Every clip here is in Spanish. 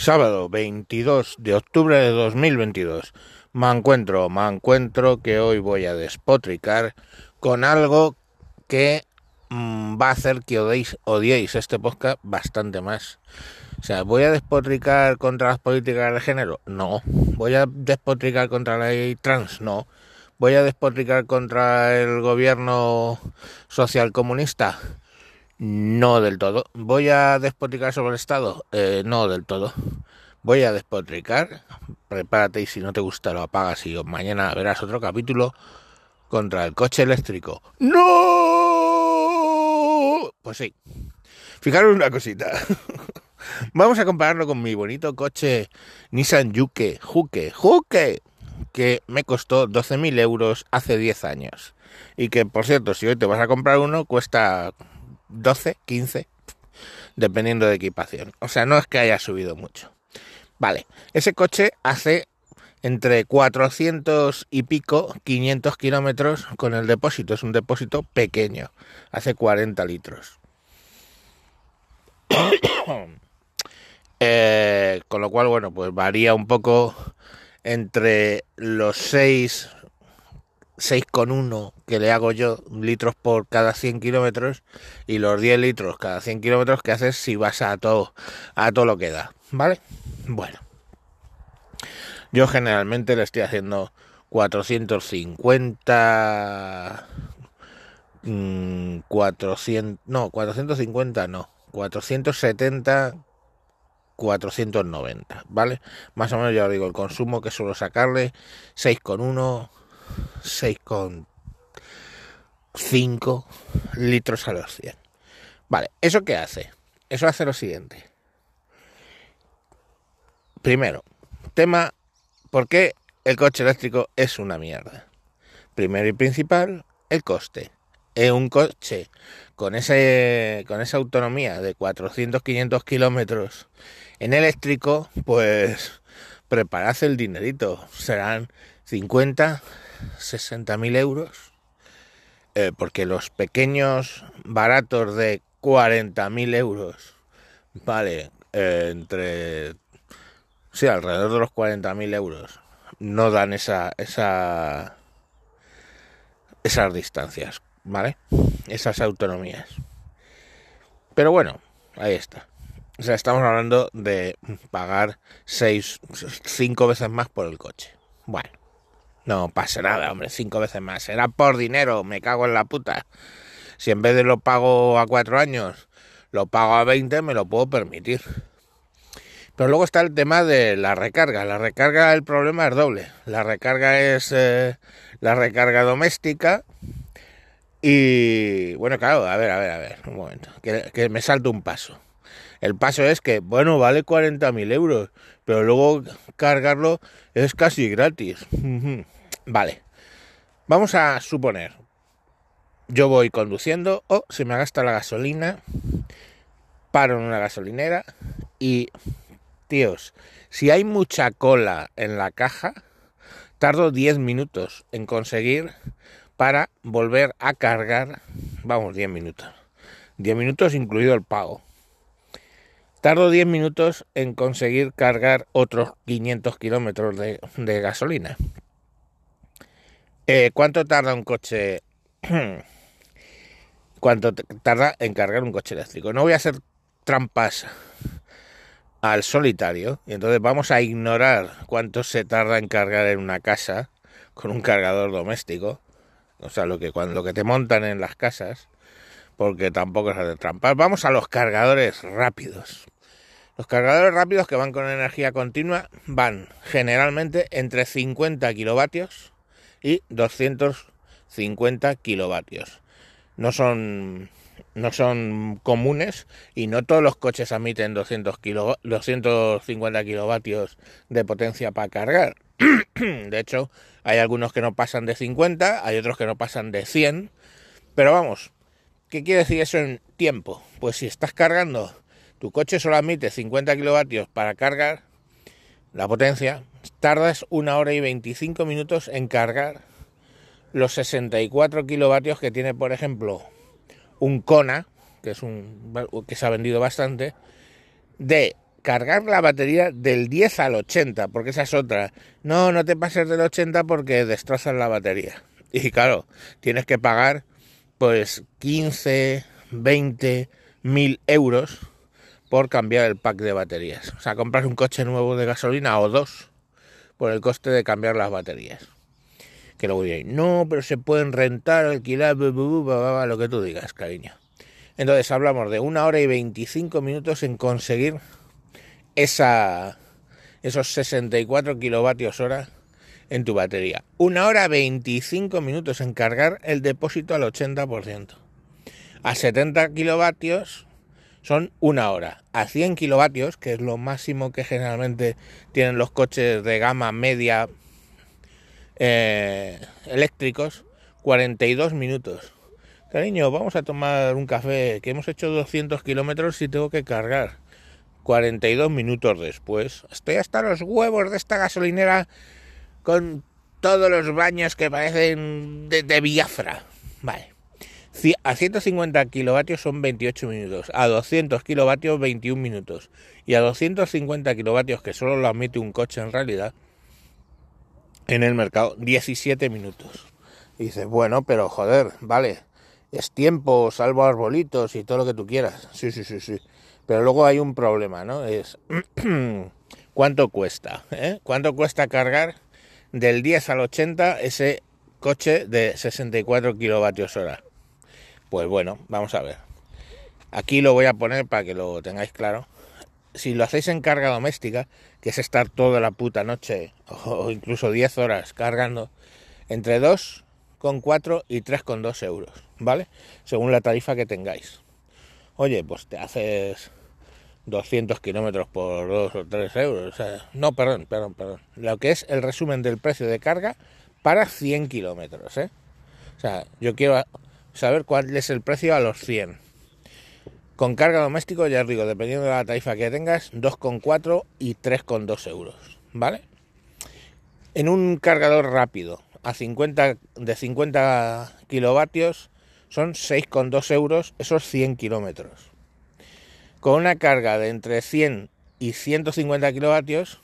Sábado 22 de octubre de 2022. Me encuentro, me encuentro que hoy voy a despotricar con algo que mm, va a hacer que odiéis, odiéis este podcast bastante más. O sea, ¿voy a despotricar contra las políticas de género? No. ¿Voy a despotricar contra la ley trans? No. ¿Voy a despotricar contra el gobierno social comunista? No del todo. ¿Voy a despotricar sobre el Estado? Eh, no del todo. Voy a despotricar. Prepárate y si no te gusta lo apagas y mañana verás otro capítulo contra el coche eléctrico. ¡No! Pues sí. Fijaros una cosita. Vamos a compararlo con mi bonito coche Nissan Juke, Juke, Juke, que me costó 12.000 euros hace 10 años. Y que, por cierto, si hoy te vas a comprar uno, cuesta 12, 15, dependiendo de equipación. O sea, no es que haya subido mucho. Vale, ese coche hace entre 400 y pico, 500 kilómetros con el depósito. Es un depósito pequeño, hace 40 litros. eh, con lo cual, bueno, pues varía un poco entre los 6 6,1 que le hago yo litros por cada 100 kilómetros y los 10 litros cada 100 kilómetros que haces si vas a todo, a todo lo que da, ¿vale? Bueno, yo generalmente le estoy haciendo 450, 400, mm, no, 450 no, 470 490, ¿vale? Más o menos ya os digo, el consumo que suelo sacarle 6,1 6,5 litros a los 100. Vale, ¿eso qué hace? Eso hace lo siguiente. Primero, tema, ¿por qué el coche eléctrico es una mierda? Primero y principal, el coste. Es un coche con, ese, con esa autonomía de 400-500 kilómetros en eléctrico, pues preparad el dinerito. Serán 50, 60.000 euros, eh, porque los pequeños baratos de 40.000 euros, vale, eh, entre, sí, alrededor de los 40.000 euros, no dan esa, esa, esas distancias, ¿vale? Esas autonomías. Pero bueno, ahí está. O sea, estamos hablando de pagar 6, 5 veces más por el coche. Bueno. No pasa nada, hombre, cinco veces más. Será por dinero, me cago en la puta. Si en vez de lo pago a cuatro años, lo pago a 20, me lo puedo permitir. Pero luego está el tema de la recarga. La recarga, el problema es doble. La recarga es eh, la recarga doméstica. Y bueno, claro, a ver, a ver, a ver, un momento, que, que me salto un paso. El paso es que, bueno, vale 40.000 euros, pero luego cargarlo es casi gratis. Vale. Vamos a suponer, yo voy conduciendo o se me gasta la gasolina, paro en una gasolinera y, tíos, si hay mucha cola en la caja, tardo 10 minutos en conseguir para volver a cargar, vamos, 10 minutos. 10 minutos incluido el pago. Tardo 10 minutos en conseguir cargar otros 500 kilómetros de, gasolina. Eh, ¿Cuánto tarda un coche? ¿Cuánto tarda en cargar un coche eléctrico? No voy a hacer trampas al solitario y entonces vamos a ignorar cuánto se tarda en cargar en una casa con un cargador doméstico, o sea, lo que cuando lo que te montan en las casas, porque tampoco es hacer trampas. Vamos a los cargadores rápidos. Los cargadores rápidos que van con energía continua van generalmente entre 50 kilovatios y 250 kilovatios. No son, no son comunes y no todos los coches admiten 200 kilo, 250 kilovatios de potencia para cargar. De hecho, hay algunos que no pasan de 50, hay otros que no pasan de 100. Pero vamos, ¿qué quiere decir eso en tiempo? Pues si estás cargando tu coche solo admite 50 kilovatios para cargar la potencia, tardas una hora y 25 minutos en cargar los 64 kilovatios que tiene, por ejemplo, un Kona, que es un que se ha vendido bastante, de cargar la batería del 10 al 80, porque esa es otra. No, no te pases del 80 porque destrozas la batería. Y claro, tienes que pagar pues 15, 20 mil euros por cambiar el pack de baterías. O sea, comprar un coche nuevo de gasolina o dos por el coste de cambiar las baterías. Que luego diréis, no, pero se pueden rentar, alquilar, lo que tú digas, cariño. Entonces hablamos de una hora y 25 minutos en conseguir esa, esos 64 kilovatios hora en tu batería. Una hora 25 minutos en cargar el depósito al 80%. A 70 kilovatios son una hora. A 100 kilovatios, que es lo máximo que generalmente tienen los coches de gama media eh, eléctricos, 42 minutos. Cariño, vamos a tomar un café, que hemos hecho 200 kilómetros y tengo que cargar. 42 minutos después, estoy hasta los huevos de esta gasolinera con todos los baños que parecen de, de Biafra. Vale. A 150 kilovatios son 28 minutos, a 200 kilovatios 21 minutos y a 250 kilovatios que solo lo admite un coche en realidad en el mercado 17 minutos. Y dices, bueno, pero joder, vale, es tiempo, salvo arbolitos y todo lo que tú quieras. Sí, sí, sí, sí. Pero luego hay un problema, ¿no? Es cuánto cuesta, ¿eh? ¿Cuánto cuesta cargar del 10 al 80 ese coche de 64 kilovatios hora? Pues bueno, vamos a ver. Aquí lo voy a poner para que lo tengáis claro. Si lo hacéis en carga doméstica, que es estar toda la puta noche o incluso 10 horas cargando, entre 2,4 y 3,2 euros, ¿vale? Según la tarifa que tengáis. Oye, pues te haces 200 kilómetros por 2 o 3 euros. No, perdón, perdón, perdón. Lo que es el resumen del precio de carga para 100 kilómetros, ¿eh? O sea, yo quiero saber cuál es el precio a los 100. Con carga doméstico, ya os digo, dependiendo de la tarifa que tengas, 2,4 y 3,2 euros, ¿vale? En un cargador rápido a 50, de 50 kilovatios son 6,2 euros esos 100 kilómetros. Con una carga de entre 100 y 150 kilovatios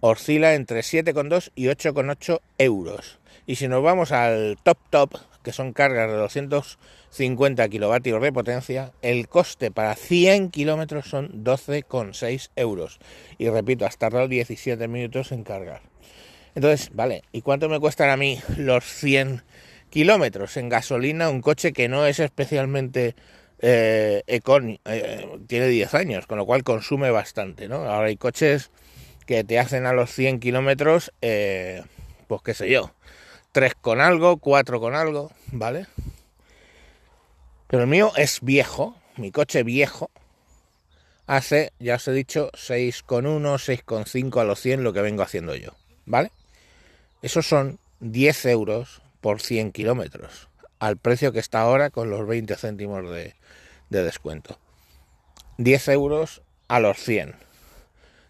oscila entre 7,2 y 8,8 euros. Y si nos vamos al top top, que son cargas de 250 kilovatios de potencia, el coste para 100 kilómetros son 12,6 euros. Y repito, has tardado 17 minutos en cargar. Entonces, vale, ¿y cuánto me cuestan a mí los 100 kilómetros en gasolina? Un coche que no es especialmente eh, eh, tiene 10 años, con lo cual consume bastante, ¿no? Ahora hay coches que te hacen a los 100 kilómetros, eh, pues qué sé yo, 3 con algo, 4 con algo, ¿vale? Pero el mío es viejo, mi coche viejo, hace, ya os he dicho, 6,1, 6,5 a los 100 lo que vengo haciendo yo, ¿vale? Esos son 10 euros por 100 kilómetros, al precio que está ahora con los 20 céntimos de, de descuento. 10 euros a los 100.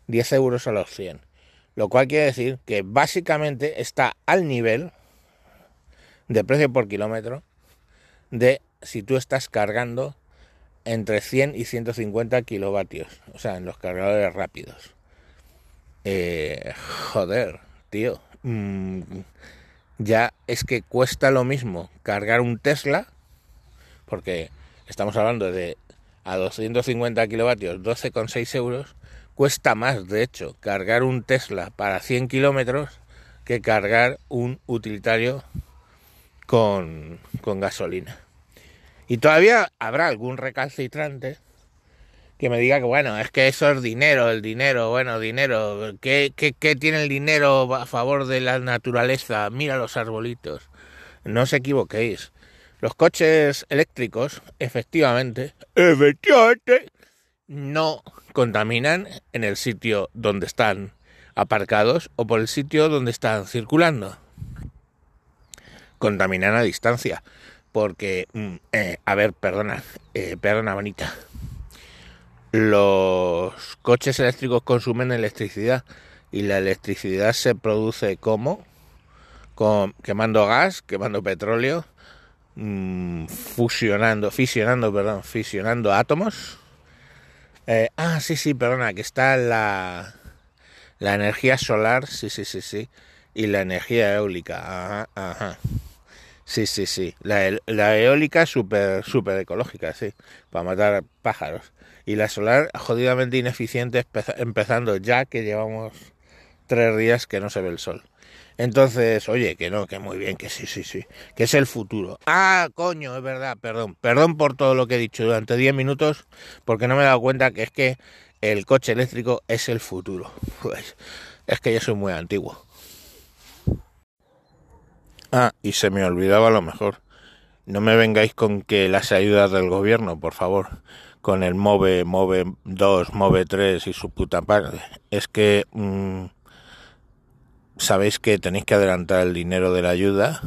10 euros a los 100. Lo cual quiere decir que básicamente está al nivel de precio por kilómetro de si tú estás cargando entre 100 y 150 kilovatios, o sea, en los cargadores rápidos. Eh, joder, tío, mm, ya es que cuesta lo mismo cargar un Tesla, porque estamos hablando de a 250 kilovatios 12,6 euros, cuesta más, de hecho, cargar un Tesla para 100 kilómetros que cargar un utilitario con, gasolina. Y todavía habrá algún recalcitrante que me diga que bueno, es que eso es dinero, el dinero, bueno, dinero, ¿qué, qué, tiene el dinero a favor de la naturaleza? Mira los arbolitos. No os equivoquéis. Los coches eléctricos, efectivamente, efectivamente, no contaminan en el sitio donde están aparcados o por el sitio donde están circulando contaminan a distancia. Porque, mm, eh, a ver, perdona, eh, perdona, bonita. Los coches eléctricos consumen electricidad y la electricidad se produce como con, quemando gas, quemando petróleo, mm, fusionando, fisionando, perdón, fisionando átomos Eh, ah, sí, sí, perdona, que está la, la energía solar, sí, sí, sí, sí, y la energía eólica, ajá. Sí, sí, sí. La, la eólica súper, súper ecológica, sí, para matar pájaros. Y la solar jodidamente ineficiente, empezando ya que llevamos tres días que no se ve el sol. Entonces, oye, que no, que muy bien, que sí, sí, sí, que es el futuro. Ah, coño, es verdad, perdón, perdón por todo lo que he dicho durante 10 minutos, porque no me he dado cuenta que es que el coche eléctrico es el futuro. Pues, es que yo soy muy antiguo. Ah, y se me olvidaba lo mejor. No me vengáis con que las ayudas del gobierno, por favor, con el MOVE, MOVE 2, MOVE 3 y su puta parte. Es que... Mm, sabéis que tenéis que adelantar el dinero de la ayuda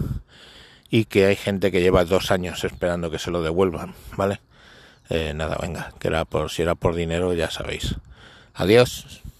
y que hay gente que lleva dos años esperando que se lo devuelvan, ¿vale? Eh, nada, venga, que era por si era por dinero, ya sabéis. Adiós.